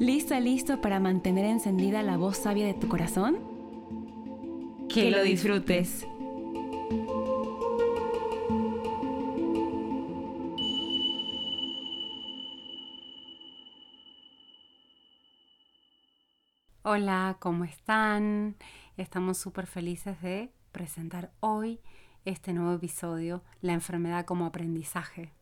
¿Lista, listo para mantener encendida la voz sabia de tu corazón? Que, lo disfrutes. Hola, ¿cómo están? Estamos súper felices de presentar hoy este nuevo episodio, La enfermedad como aprendizaje.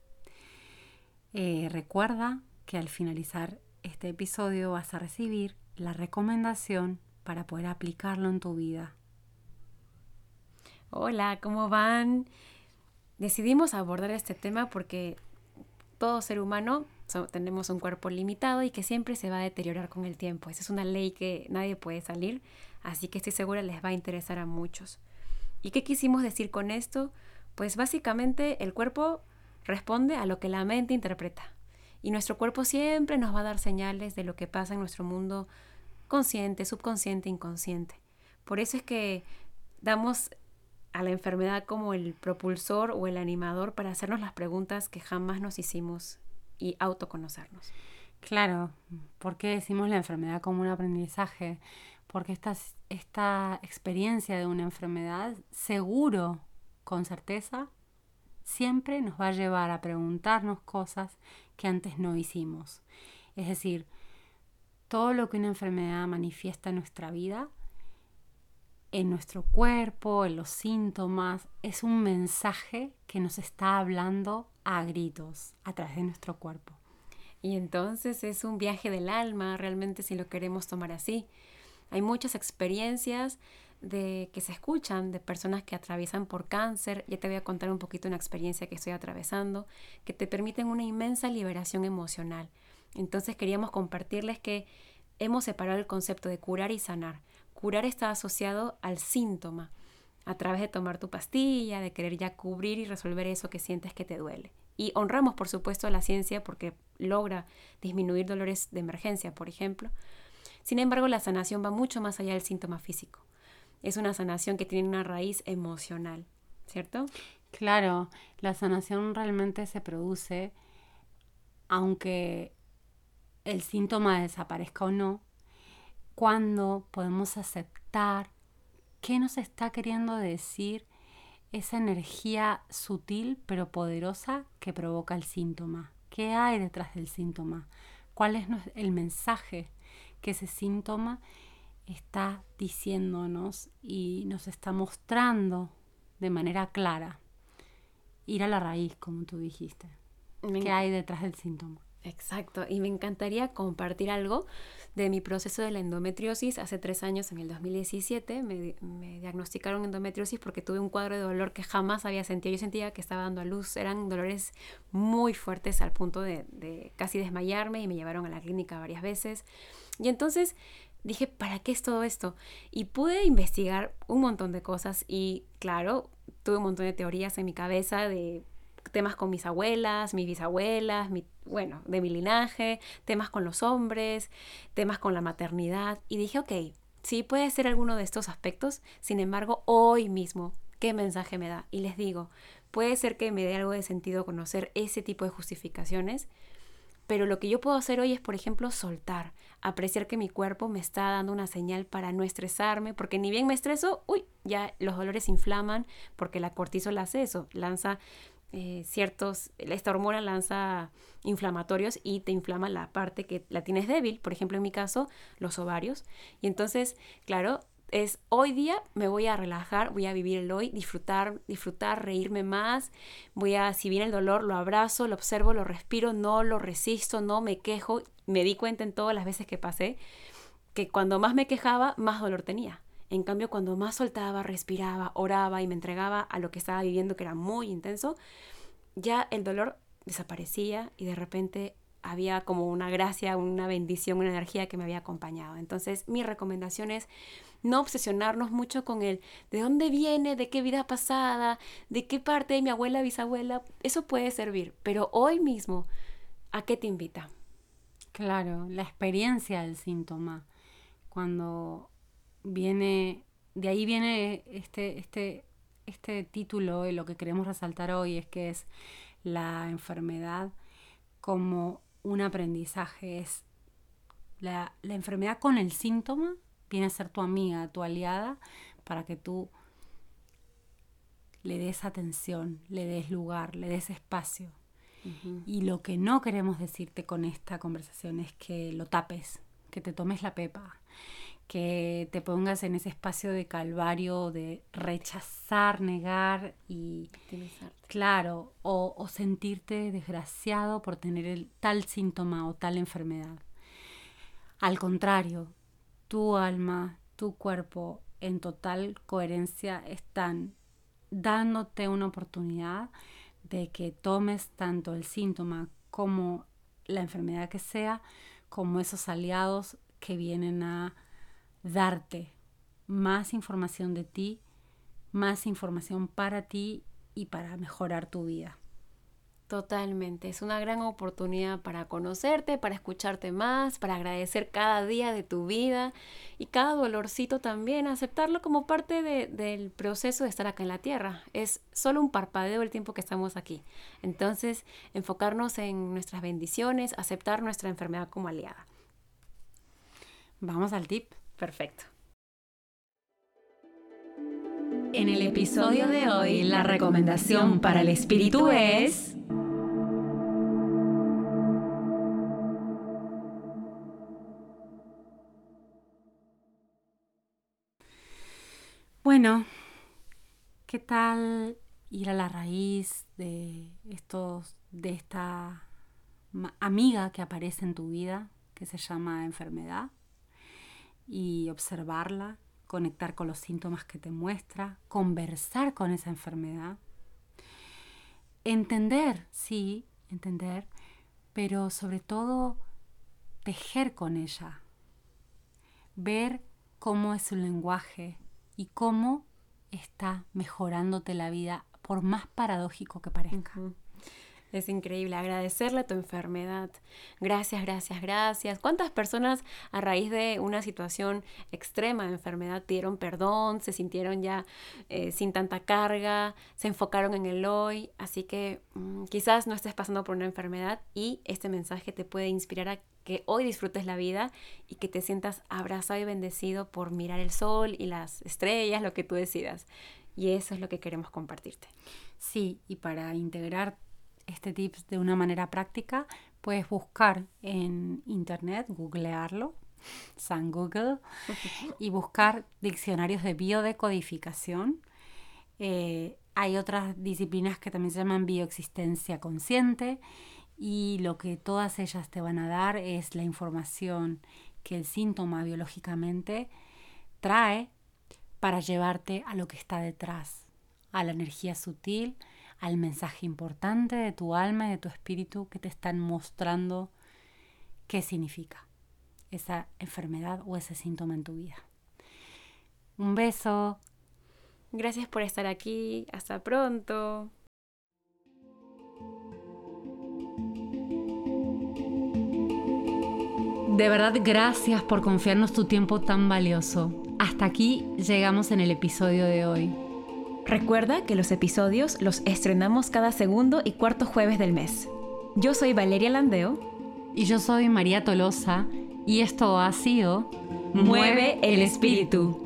Eh, recuerda que al finalizar este episodio vas a recibir la recomendación para poder aplicarlo en tu vida. Hola, ¿cómo van? Decidimos abordar este tema porque todo ser humano tenemos un cuerpo limitado y que siempre se va a deteriorar con el tiempo. Esa es una ley que nadie puede salir, así que estoy segura les va a interesar a muchos. ¿Y qué quisimos decir con esto? Pues básicamente el cuerpo responde a lo que la mente interpreta. Y nuestro cuerpo siempre nos va a dar señales de lo que pasa en nuestro mundo consciente, subconsciente, inconsciente. Por eso es que damos a la enfermedad como el propulsor o el animador para hacernos las preguntas que jamás nos hicimos y autoconocernos. Claro, ¿por qué decimos la enfermedad como un aprendizaje? Porque esta, esta experiencia de una enfermedad, seguro, con certeza, siempre nos va a llevar a preguntarnos cosas que antes no hicimos. Es decir, todo lo que una enfermedad manifiesta en nuestra vida, en nuestro cuerpo, en los síntomas, es un mensaje que nos está hablando a gritos a través de nuestro cuerpo. Y entonces es un viaje del alma, realmente si lo queremos tomar así. Hay muchas experiencias de que se escuchan de personas que atraviesan por cáncer. Ya te voy a contar un poquito una experiencia que estoy atravesando, que te permiten una inmensa liberación emocional. Entonces queríamos compartirles que hemos separado el concepto de curar y sanar. Curar está asociado al síntoma a través de tomar tu pastilla, de querer ya cubrir y resolver eso que sientes que te duele. Y honramos, por supuesto, a la ciencia porque logra disminuir dolores de emergencia, por ejemplo. Sin embargo, la sanación va mucho más allá del síntoma físico. Es una sanación que tiene una raíz emocional, ¿cierto? Claro, la sanación realmente se produce aunque el síntoma desaparezca o no, cuando podemos aceptar ¿Qué nos está queriendo decir esa energía sutil pero poderosa que provoca el síntoma? ¿Qué hay detrás del síntoma? ¿Cuál es el mensaje que ese síntoma está diciéndonos y nos está mostrando de manera clara? Ir a la raíz, como tú dijiste. ¿Qué hay detrás del síntoma? Exacto, y me encantaría compartir algo de mi proceso de la endometriosis. Hace tres años, en el 2017, me, me, diagnosticaron endometriosis porque tuve un cuadro de dolor que jamás había sentido. Yo sentía que estaba dando a luz, eran dolores muy fuertes al punto de, de casi desmayarme y me llevaron a la clínica varias veces. Y entonces dije, ¿para qué es todo esto? Y pude investigar un montón de cosas y claro, tuve un montón de teorías en mi cabeza de temas con mis abuelas, mis bisabuelas, mi, bueno, de mi linaje, temas con los hombres, temas con la maternidad. Y dije, ok, sí puede ser alguno de estos aspectos, sin embargo, hoy mismo, ¿qué mensaje me da? Y les digo, puede ser que me dé algo de sentido conocer ese tipo de justificaciones, pero lo que yo puedo hacer hoy es, por ejemplo, soltar, apreciar que mi cuerpo me está dando una señal para no estresarme, porque ni bien me estreso, uy, ya los dolores inflaman, porque la cortisol hace eso, lanza eh, ciertos, esta hormona lanza inflamatorios y te inflama la parte que la tienes débil, por ejemplo en mi caso los ovarios. Y entonces, claro, es hoy día me voy a relajar, voy a vivir el hoy, disfrutar, disfrutar, reírme más, voy a, si viene el dolor, lo abrazo, lo observo, lo respiro, no lo resisto, no me quejo, me di cuenta en todas las veces que pasé que cuando más me quejaba, más dolor tenía. En cambio, cuando más soltaba, respiraba, oraba y me entregaba a lo que estaba viviendo, que era muy intenso, ya el dolor desaparecía y de repente había como una gracia, una bendición, una energía que me había acompañado. Entonces mi recomendación es no obsesionarnos mucho con el de dónde viene, de qué vida pasada, de qué parte de mi abuela, bisabuela. Eso puede servir, pero hoy mismo, ¿a qué te invita? Claro, la experiencia del síntoma. Cuando viene, de ahí viene este, este, este título y lo que queremos resaltar hoy es que es la enfermedad como un aprendizaje, es la, la enfermedad con el síntoma viene a ser tu amiga, tu aliada, para que tú le des atención, le des lugar, le des espacio. Y lo que no queremos decirte con esta conversación es que lo tapes, que te tomes la pepa, que te pongas en ese espacio de calvario, de rechazar, negar y... Claro, o, o sentirte desgraciado por tener el, tal síntoma o tal enfermedad. Al contrario, tu alma, tu cuerpo en total coherencia están dándote una oportunidad de que tomes tanto el síntoma como la enfermedad que sea, como esos aliados que vienen a darte más información de ti, más información para ti y para mejorar tu vida. Totalmente, es una gran oportunidad para conocerte, para escucharte más, para agradecer cada día de tu vida y cada dolorcito también, aceptarlo como parte del proceso de estar acá en la tierra. Es solo un parpadeo el tiempo que estamos aquí. Entonces, enfocarnos en nuestras bendiciones, aceptar nuestra enfermedad como aliada. Vamos al tip. Perfecto. En el episodio de hoy, la recomendación para el espíritu es... Bueno, ¿qué tal ir a la raíz de estos, de esta amiga que aparece en tu vida, que se llama enfermedad, y observarla, conectar con los síntomas que te muestra, conversar con esa enfermedad, entender, sí, entender, pero sobre todo tejer con ella, ver cómo es su lenguaje, y cómo está mejorándote la vida, por más paradójico que parezca. Es increíble agradecerle tu enfermedad. Gracias, gracias, gracias. ¿Cuántas personas a raíz de una situación extrema de enfermedad dieron perdón, se sintieron ya eh, sin tanta carga, se enfocaron en el hoy? Así que mm, quizás no estés pasando por una enfermedad y este mensaje te puede inspirar a que hoy disfrutes la vida y que te sientas abrazado y bendecido por mirar el sol y las estrellas, lo que tú decidas. Y eso es lo que queremos compartirte. Sí, y para integrar este tips de una manera práctica, puedes buscar en internet, googlearlo, San Google, y buscar diccionarios de biodecodificación. Eh, hay otras disciplinas que también se llaman bioexistencia consciente y lo que todas ellas te van a dar es la información que el síntoma biológicamente trae para llevarte a lo que está detrás, a la energía sutil, al mensaje importante de tu alma y de tu espíritu que te están mostrando qué significa esa enfermedad o ese síntoma en tu vida. Un beso. Gracias por estar aquí. Hasta pronto. De verdad, gracias por confiarnos tu tiempo tan valioso. Hasta aquí llegamos en el episodio de hoy. Recuerda que los episodios los estrenamos cada segundo y cuarto jueves del mes. Yo soy Valeria Landeo. Y yo soy María Tolosa. Y esto ha sido Mueve el espíritu.